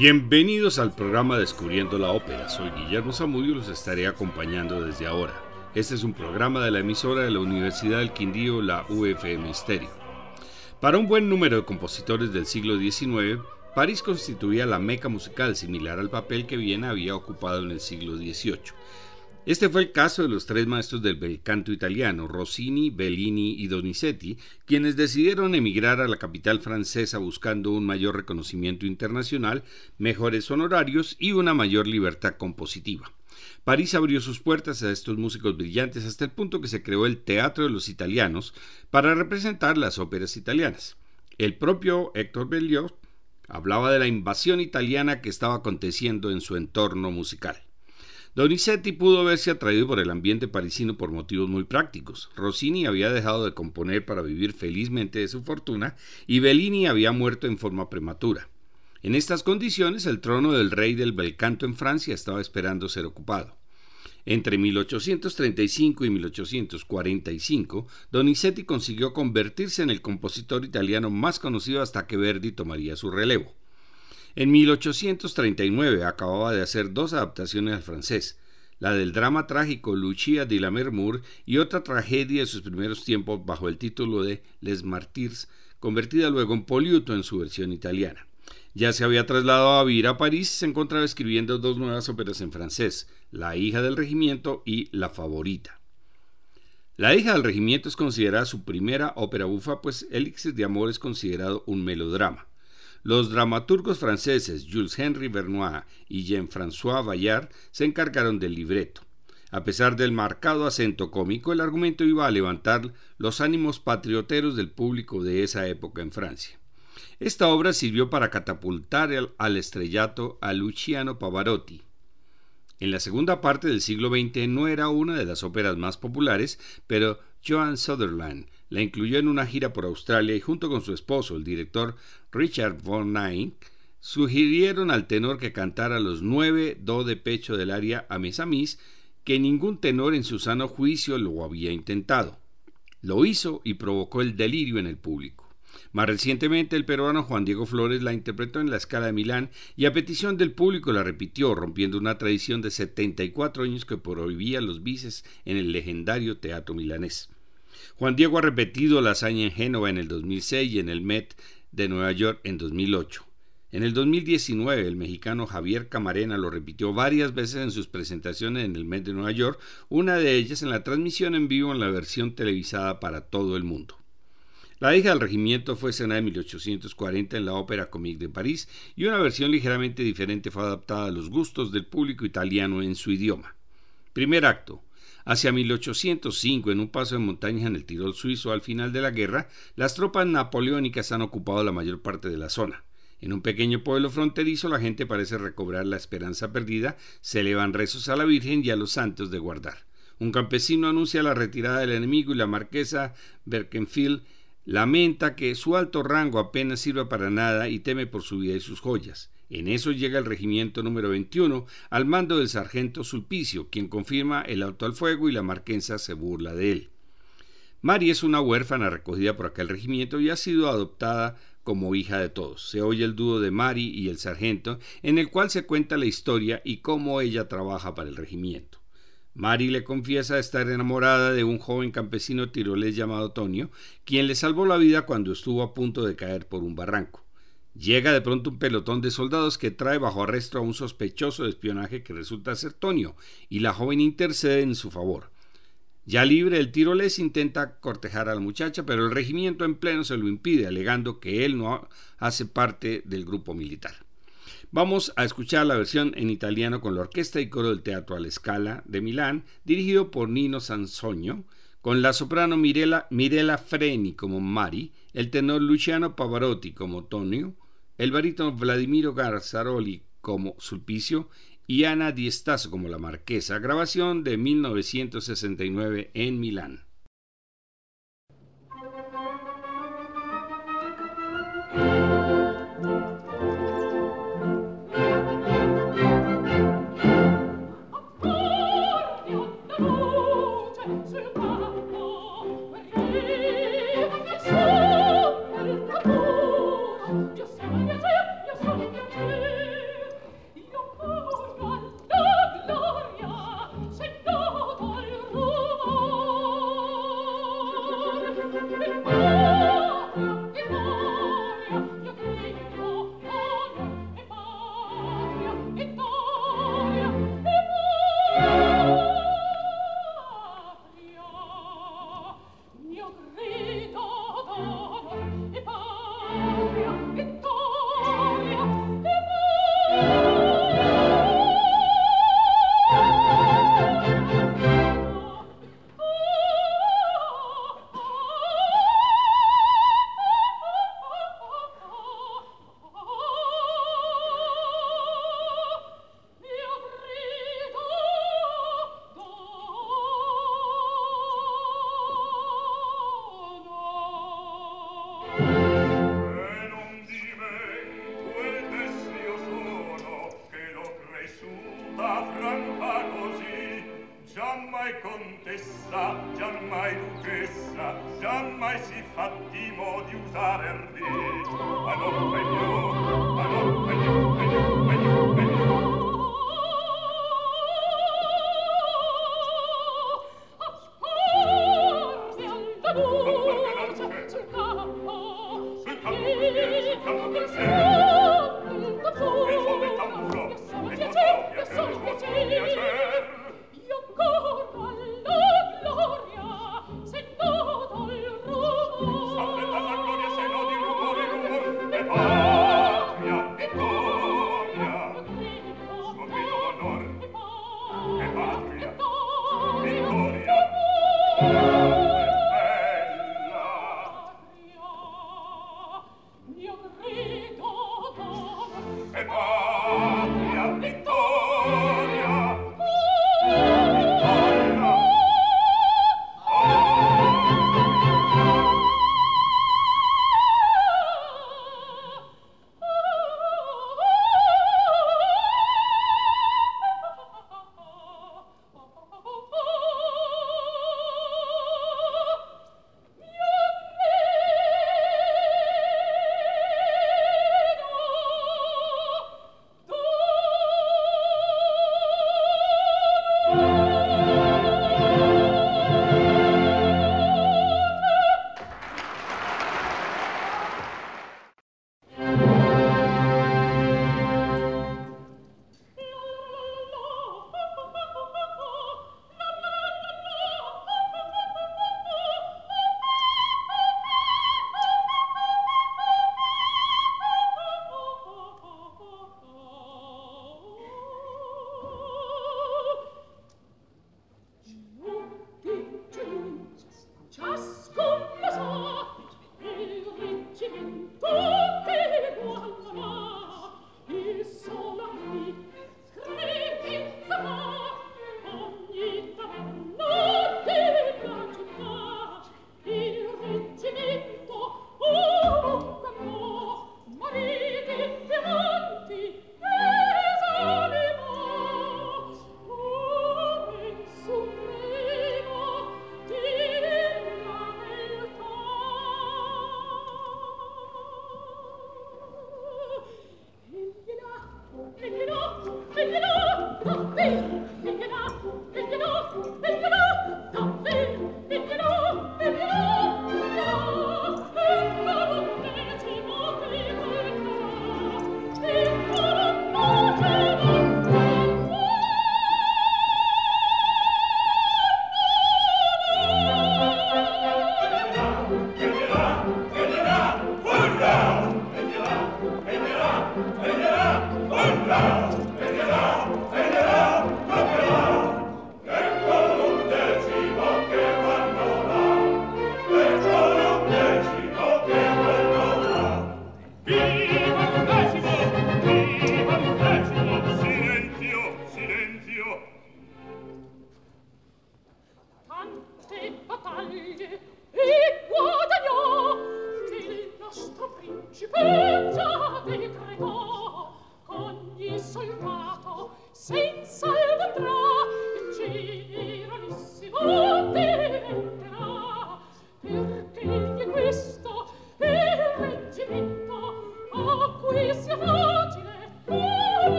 Bienvenidos al programa Descubriendo la Ópera. Soy Guillermo Zamudio y los estaré acompañando desde ahora. Este es un programa de la emisora de la Universidad del Quindío, la UFM Stereo. Para un buen número de compositores del siglo XIX, París constituía la meca musical similar al papel que Viena había ocupado en el siglo XVIII. Este fue el caso de los tres maestros del bel canto italiano, Rossini, Bellini y Donizetti, quienes decidieron emigrar a la capital francesa buscando un mayor reconocimiento internacional, mejores honorarios y una mayor libertad compositiva. París abrió sus puertas a estos músicos brillantes hasta el punto que se creó el Teatro de los Italianos para representar las óperas italianas. El propio Héctor Berlioz hablaba de la invasión italiana que estaba aconteciendo en su entorno musical. Donizetti pudo verse atraído por el ambiente parisino por motivos muy prácticos. Rossini había dejado de componer para vivir felizmente de su fortuna y Bellini había muerto en forma prematura. En estas condiciones, el trono del rey del bel canto en Francia estaba esperando ser ocupado. Entre 1835 y 1845, Donizetti consiguió convertirse en el compositor italiano más conocido hasta que Verdi tomaría su relevo. En 1839 acababa de hacer dos adaptaciones al francés, la del drama trágico Lucia de la Mermur y otra tragedia de sus primeros tiempos bajo el título de Les Martyrs, convertida luego en Poliuto en su versión italiana. Ya se había trasladado a vivir a París y se encontraba escribiendo dos nuevas óperas en francés, La hija del regimiento y La favorita. La hija del regimiento es considerada su primera ópera bufa, pues Elixir de Amor es considerado un melodrama. Los dramaturgos franceses Jules Henry Vernois y Jean-François Bayard se encargaron del libreto. A pesar del marcado acento cómico, el argumento iba a levantar los ánimos patrioteros del público de esa época en Francia. Esta obra sirvió para catapultar al estrellato a Luciano Pavarotti. En la segunda parte del siglo XX no era una de las óperas más populares, pero Joan Sutherland la incluyó en una gira por Australia y junto con su esposo, el director Richard Von Eyck, sugirieron al tenor que cantara los nueve do de pecho del aria a mis, que ningún tenor en su sano juicio lo había intentado. Lo hizo y provocó el delirio en el público. Más recientemente, el peruano Juan Diego Flores la interpretó en la escala de Milán y a petición del público la repitió, rompiendo una tradición de 74 años que prohibía los bices en el legendario teatro milanés. Juan Diego ha repetido la hazaña en Génova en el 2006 y en el Met de Nueva York en 2008. En el 2019, el mexicano Javier Camarena lo repitió varias veces en sus presentaciones en el Met de Nueva York, una de ellas en la transmisión en vivo en la versión televisada para todo el mundo. La hija del regimiento fue escenada en 1840 en la Ópera Comique de París y una versión ligeramente diferente fue adaptada a los gustos del público italiano en su idioma. Primer acto. Hacia 1805, en un paso de montaña en el Tirol suizo al final de la guerra, las tropas napoleónicas han ocupado la mayor parte de la zona. En un pequeño pueblo fronterizo la gente parece recobrar la esperanza perdida, se elevan rezos a la Virgen y a los santos de guardar. Un campesino anuncia la retirada del enemigo y la marquesa Berkenfield lamenta que su alto rango apenas sirva para nada y teme por su vida y sus joyas. En eso llega el regimiento número 21 al mando del sargento Sulpicio, quien confirma el auto al fuego y la marquesa se burla de él. Mari es una huérfana recogida por aquel regimiento y ha sido adoptada como hija de todos. Se oye el dúo de Mari y el sargento, en el cual se cuenta la historia y cómo ella trabaja para el regimiento. Mari le confiesa estar enamorada de un joven campesino tirolés llamado Tonio, quien le salvó la vida cuando estuvo a punto de caer por un barranco. Llega de pronto un pelotón de soldados que trae bajo arresto a un sospechoso de espionaje que resulta ser Tonio, y la joven intercede en su favor. Ya libre, el tirolés intenta cortejar a la muchacha, pero el regimiento en pleno se lo impide, alegando que él no hace parte del grupo militar. Vamos a escuchar la versión en italiano con la orquesta y coro del Teatro a la Scala de Milán, dirigido por Nino Sansoño, con la soprano Mirella, Mirella Freni como Mari, el tenor Luciano Pavarotti como Tonio, el barítono Vladimiro Garzaroli como Sulpicio y Ana Diestazo como la Marquesa, grabación de 1969 en Milán.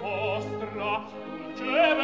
vostra dulce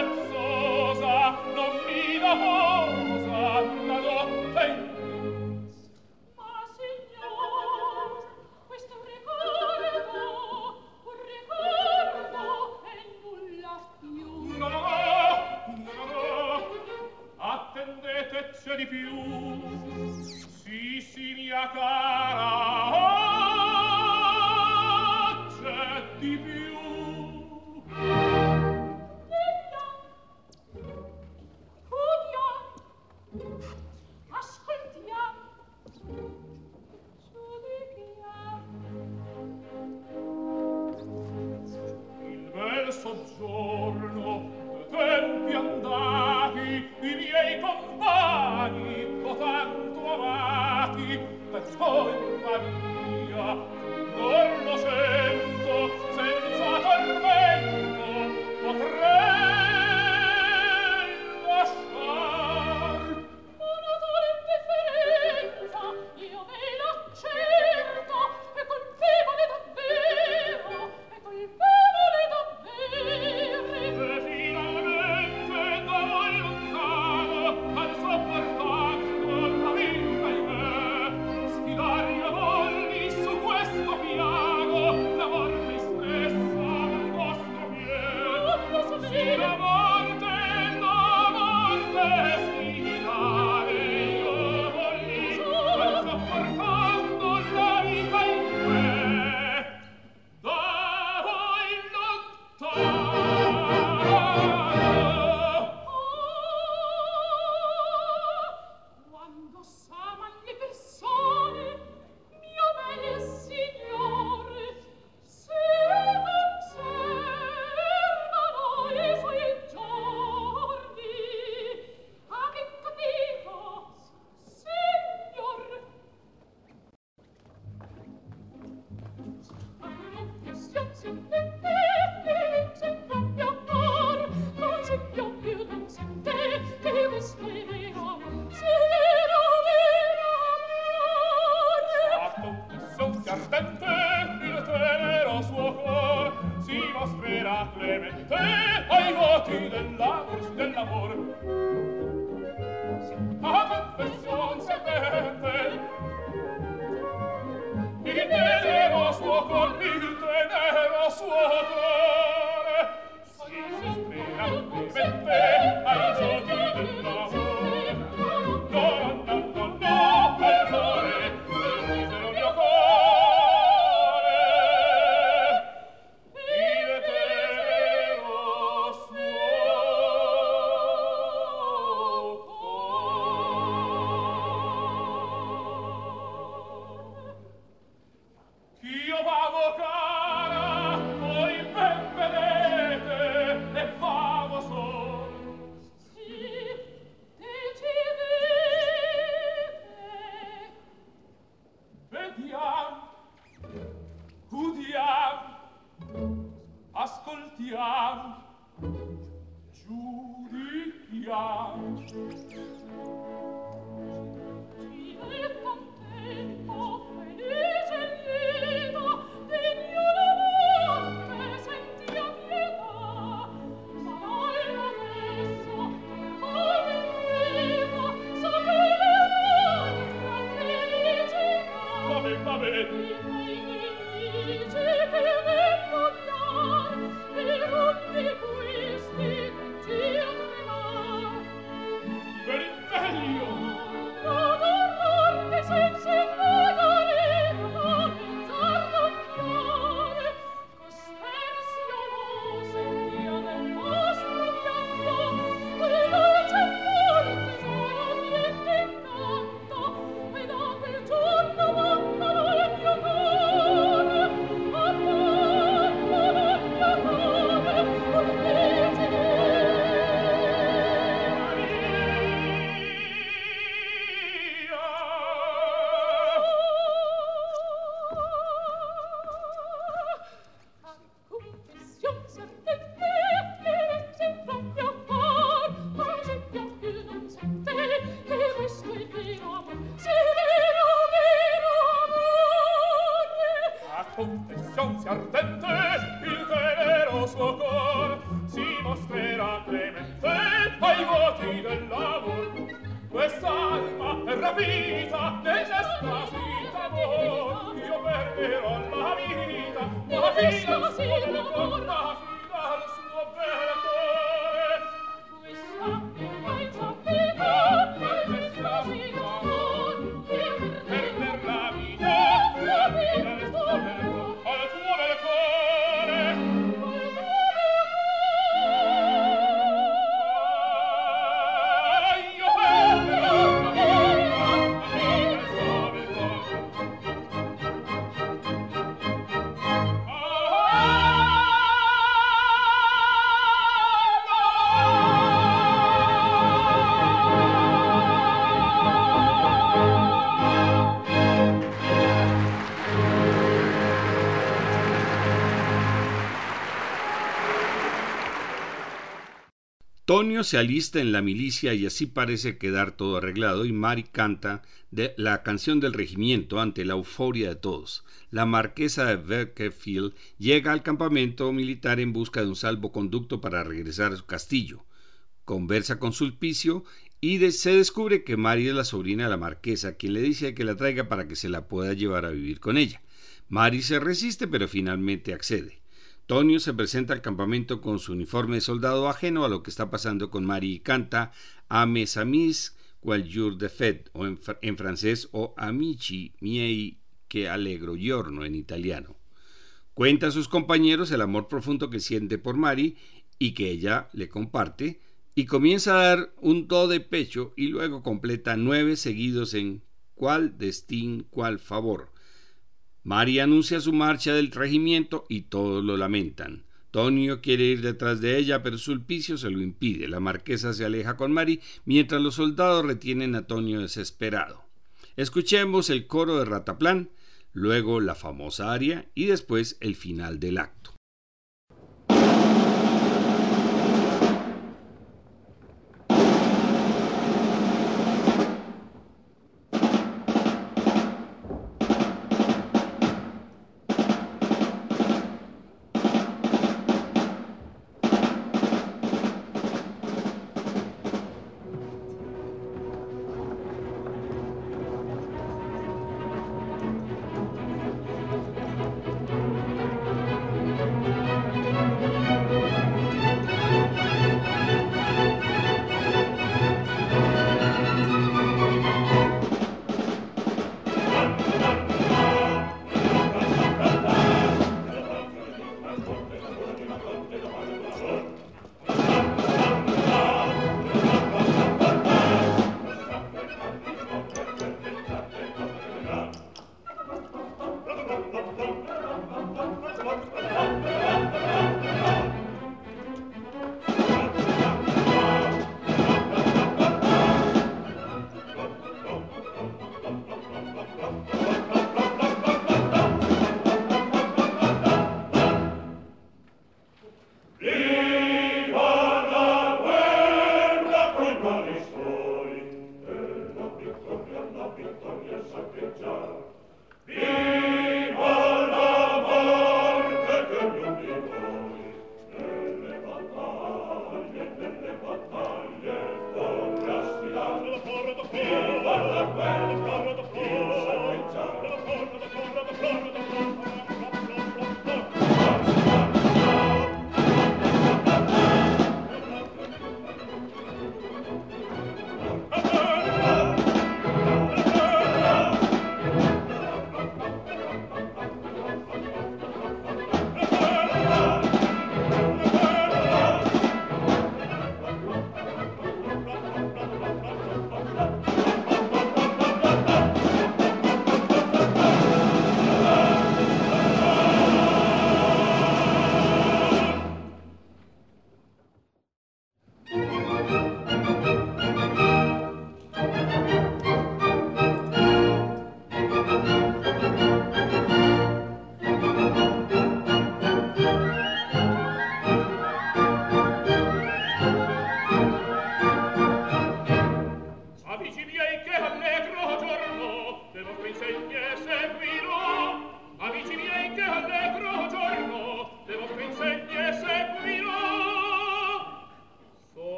Tonio se alista en la milicia y así parece quedar todo arreglado y Mari canta de la canción del regimiento ante la euforia de todos. La marquesa de Berkefield llega al campamento militar en busca de un salvoconducto para regresar a su castillo. Conversa con Sulpicio y se descubre que Mari es la sobrina de la marquesa, quien le dice que la traiga para que se la pueda llevar a vivir con ella. Mari se resiste, pero finalmente accede. Tonio se presenta al campamento con su uniforme de soldado ajeno a lo que está pasando con Mari y canta A mes amis qual jour de fête o en, fr- en francés o Amici miei che allegro giorno en italiano. Cuenta a sus compañeros el amor profundo que siente por Mari y que ella le comparte y comienza a dar un do de pecho y luego completa nueve seguidos en cuál destín, cuál favor. Mari anuncia su marcha del regimiento y todos lo lamentan. Tonio quiere ir detrás de ella, pero Sulpicio se lo impide. La marquesa se aleja con Mari, mientras los soldados retienen a Tonio desesperado. Escuchemos el coro de Rataplan, luego la famosa aria y después el final del acto.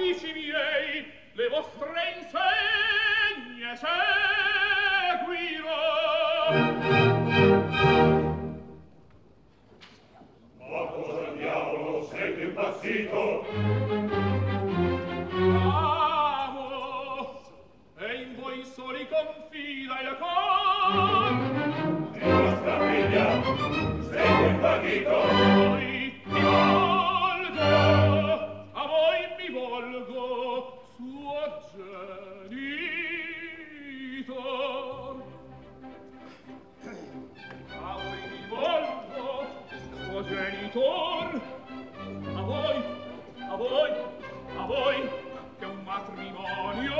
amici miei le vostre insegne seguirò. genitor a voi a voi a voi che un matrimonio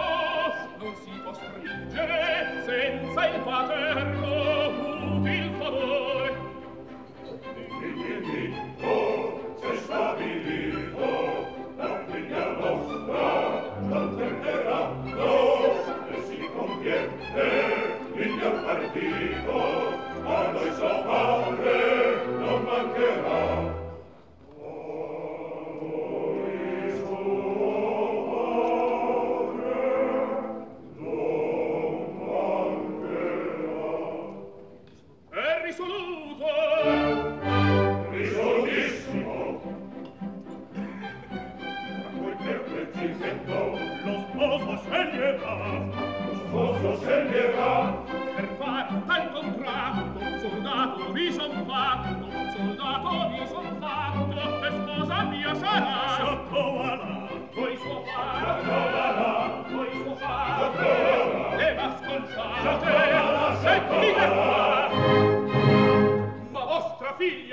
non si può stringere senza il paterno util favore. Di di di oh se stabilito la figlia nostra non tenterà no e si conviene il mio partito. A noi salvare verá. glorie son fatto e sposa mia sarà. Soccoala Voi suo far Soccoala Voi suo far Soccoala E qua. Ma vostra figlia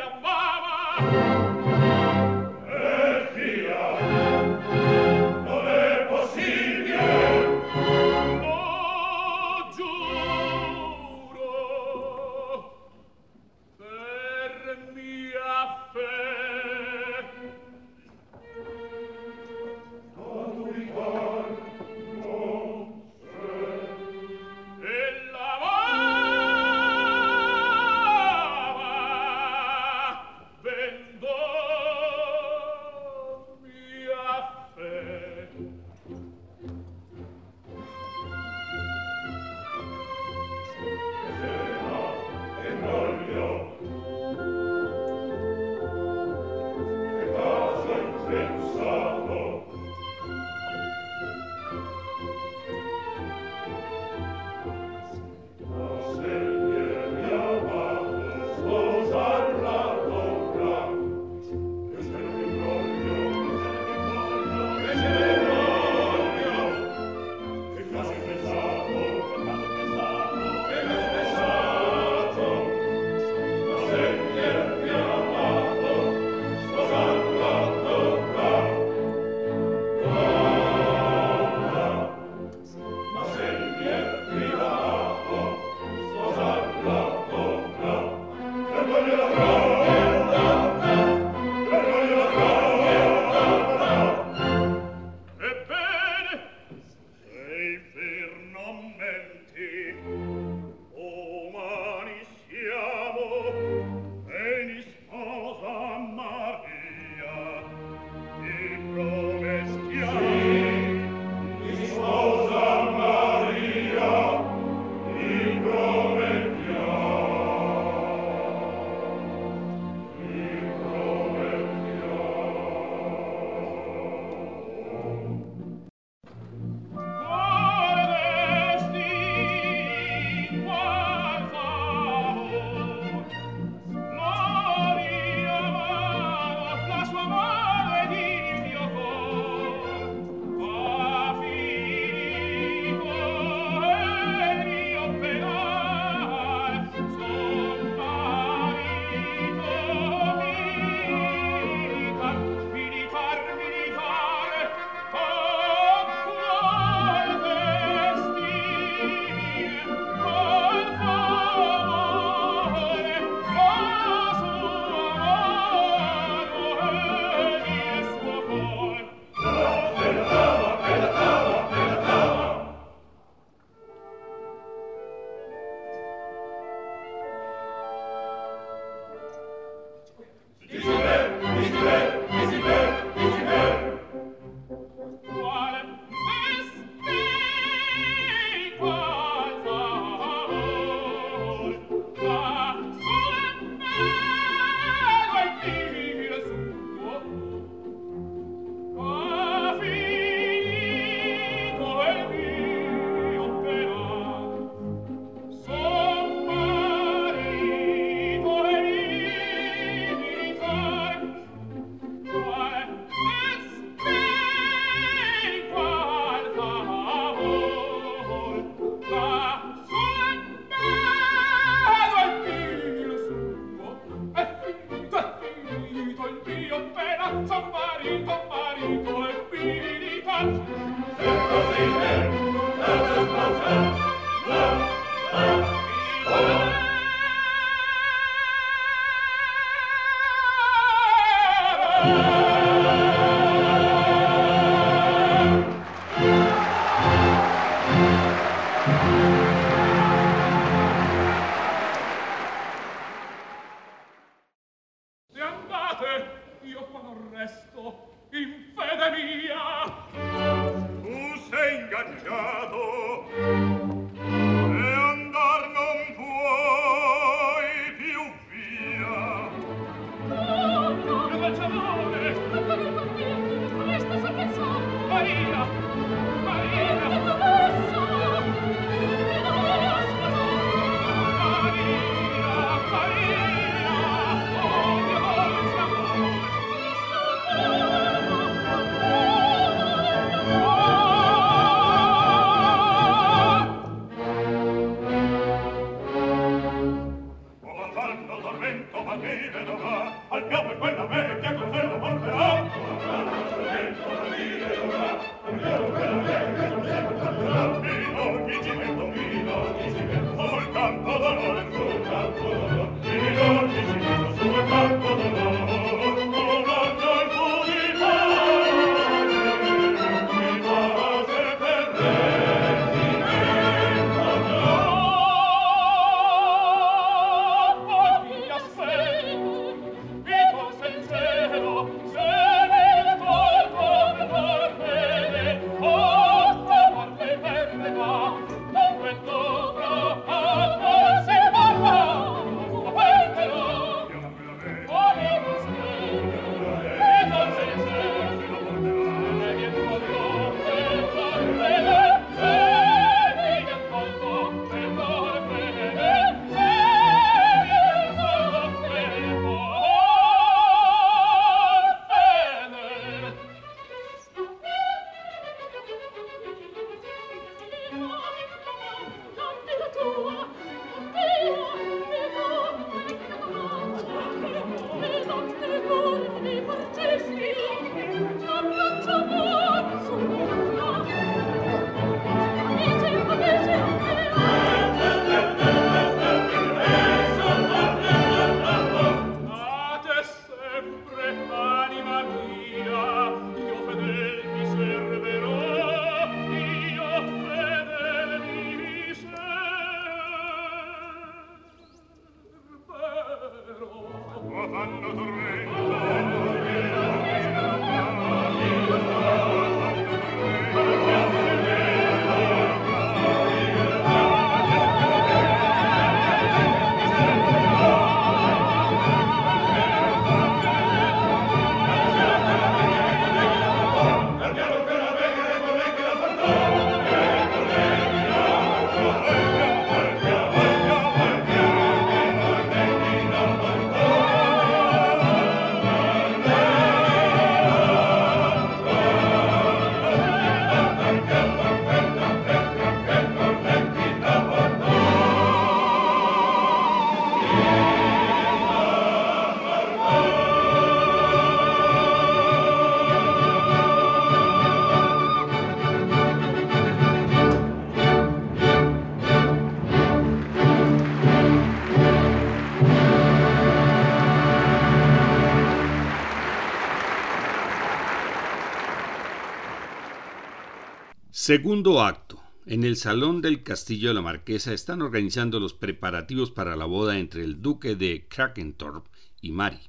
Segundo acto. En el salón del castillo de la marquesa están organizando los preparativos para la boda entre el duque de Krakentorp y Mary.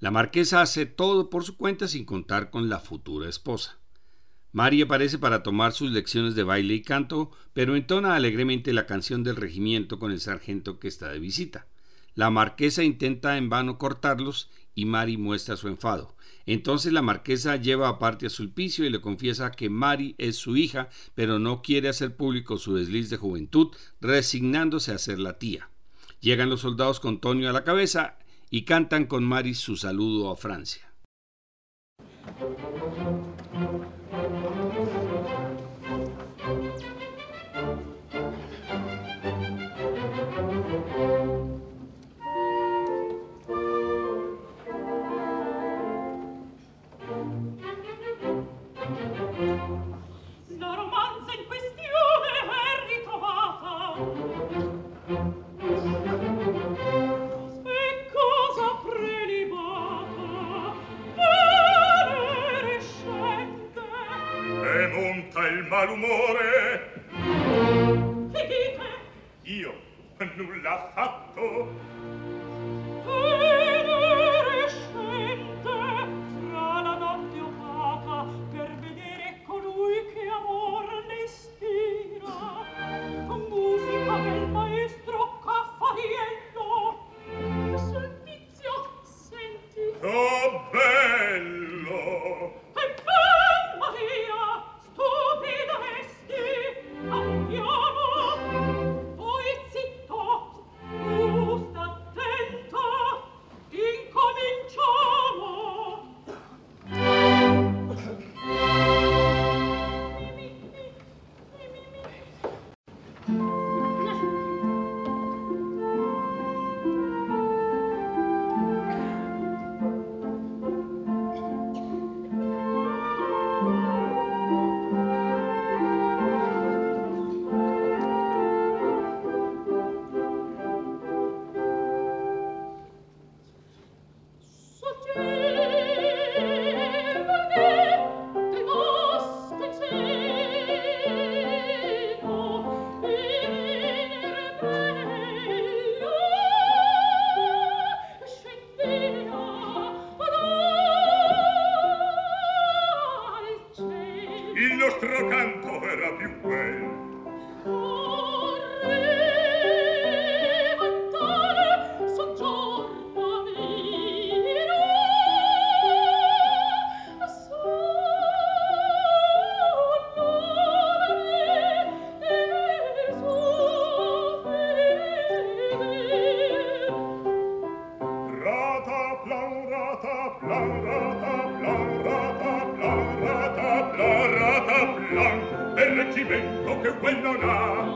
La marquesa hace todo por su cuenta sin contar con la futura esposa. Mary aparece para tomar sus lecciones de baile y canto, pero entona alegremente la canción del regimiento con el sargento que está de visita. La marquesa intenta en vano cortarlos y Mary muestra su enfado. Entonces la marquesa lleva aparte a Sulpicio y le confiesa que Mari es su hija, pero no quiere hacer público su desliz de juventud, resignándose a ser la tía. Llegan los soldados con Tonio a la cabeza y cantan con Mari su saludo a Francia. l'ha fatto. Rataplan, rataplan, rataplan, rataplan, rataplan, del reggimento che quel non ha.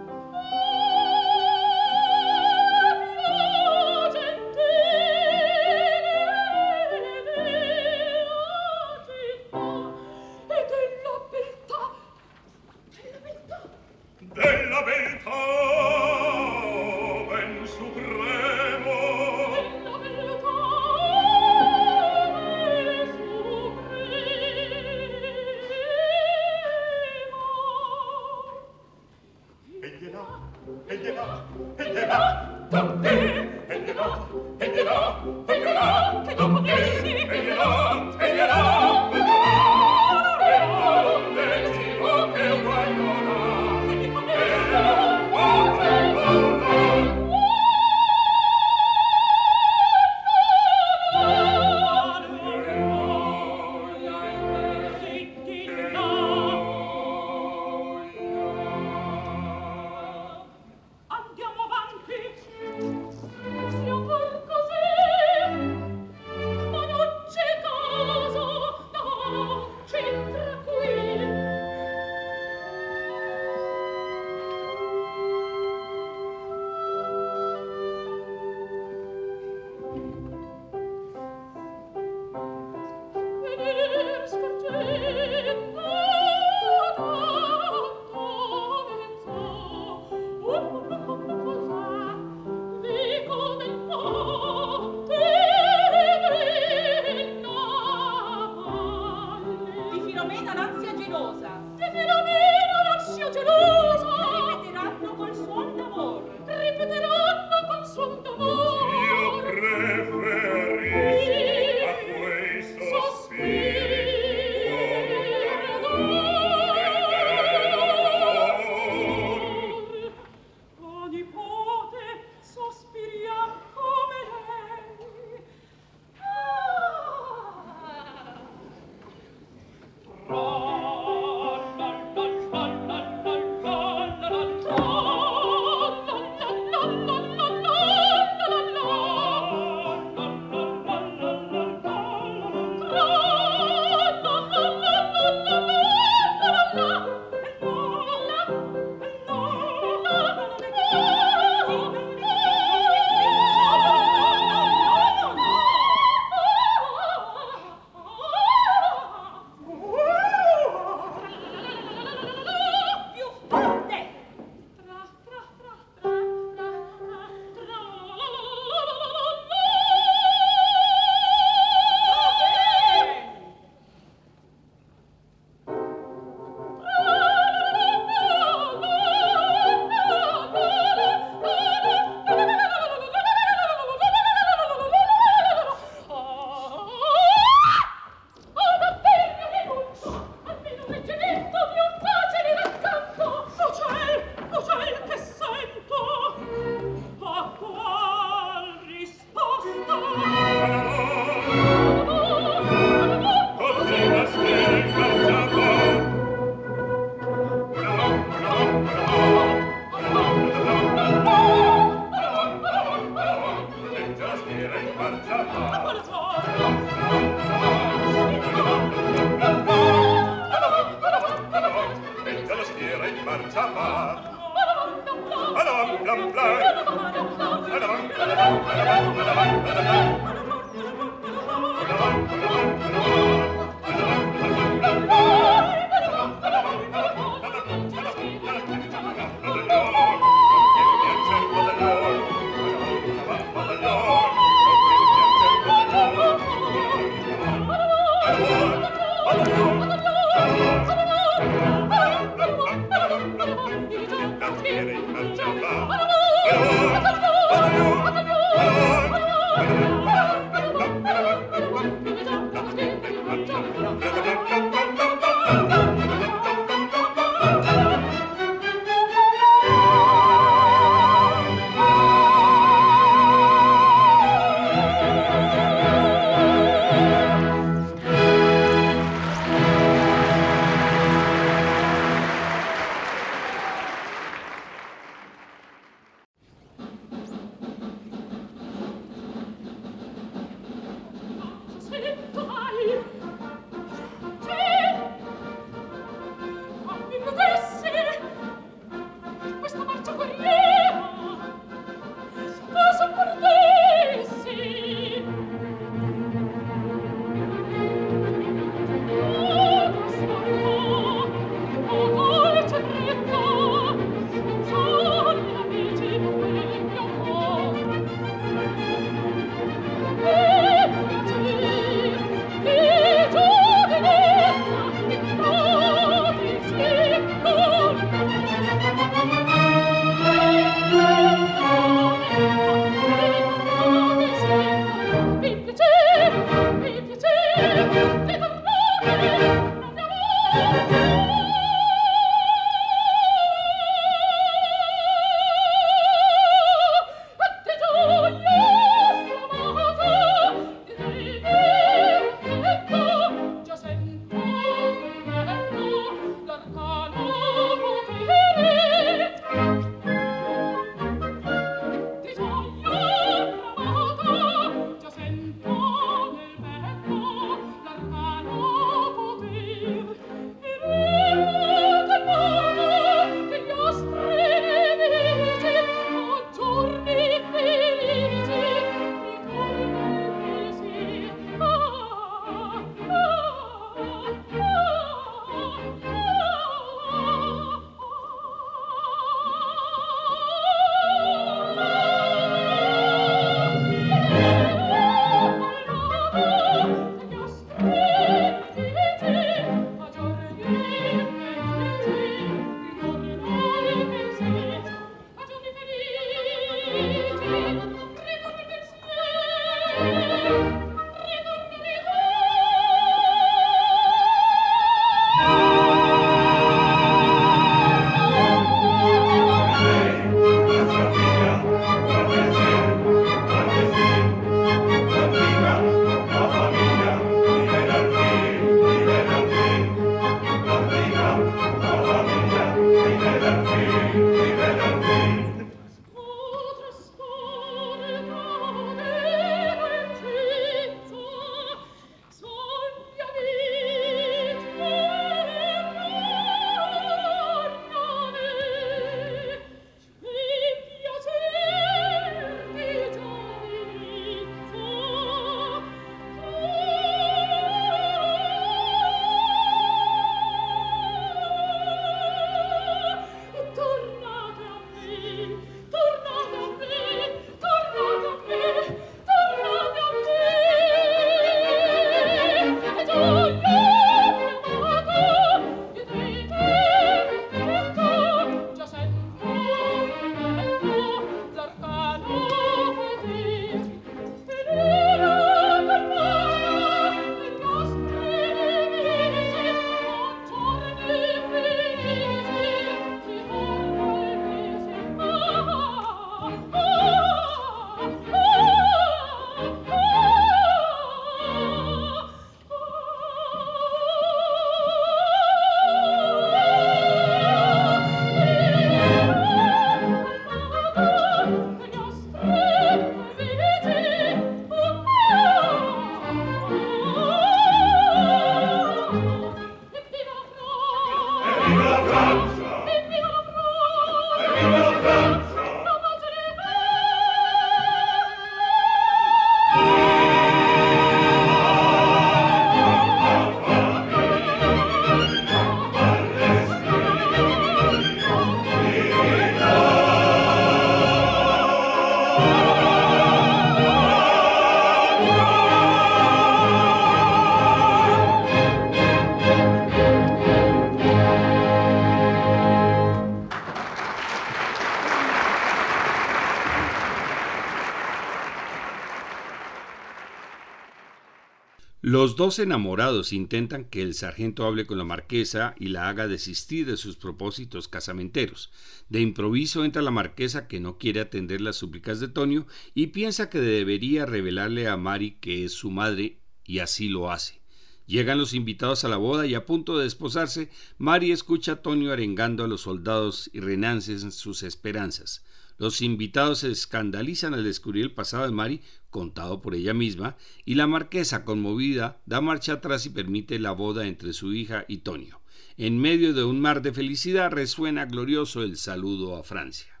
Los dos enamorados intentan que el sargento hable con la marquesa y la haga desistir de sus propósitos casamenteros. De improviso entra la marquesa que no quiere atender las súplicas de Tonio y piensa que debería revelarle a Mari que es su madre y así lo hace. Llegan los invitados a la boda y a punto de desposarse, Mari escucha a Tonio arengando a los soldados y renancen sus esperanzas. Los invitados se escandalizan al descubrir el pasado de Mari, contado por ella misma, y la marquesa, conmovida, da marcha atrás y permite la boda entre su hija y Tonio. En medio de un mar de felicidad resuena glorioso el saludo a Francia.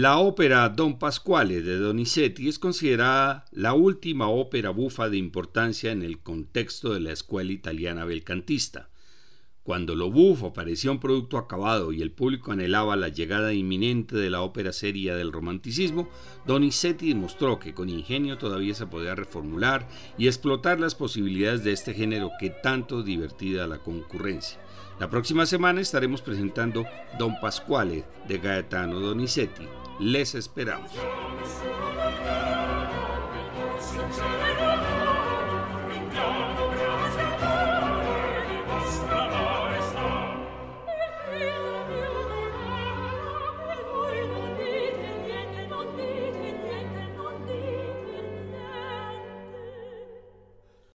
La ópera Don Pasquale de Donizetti es considerada la última ópera bufa de importancia en el contexto de la escuela italiana belcantista. Cuando lo bufo parecía un producto acabado y el público anhelaba la llegada inminente de la ópera seria del romanticismo, Donizetti demostró que con ingenio todavía se podía reformular y explotar las posibilidades de este género que tanto divertida a la concurrencia. La próxima semana estaremos presentando Don Pasquale de Gaetano Donizetti. Les esperamos.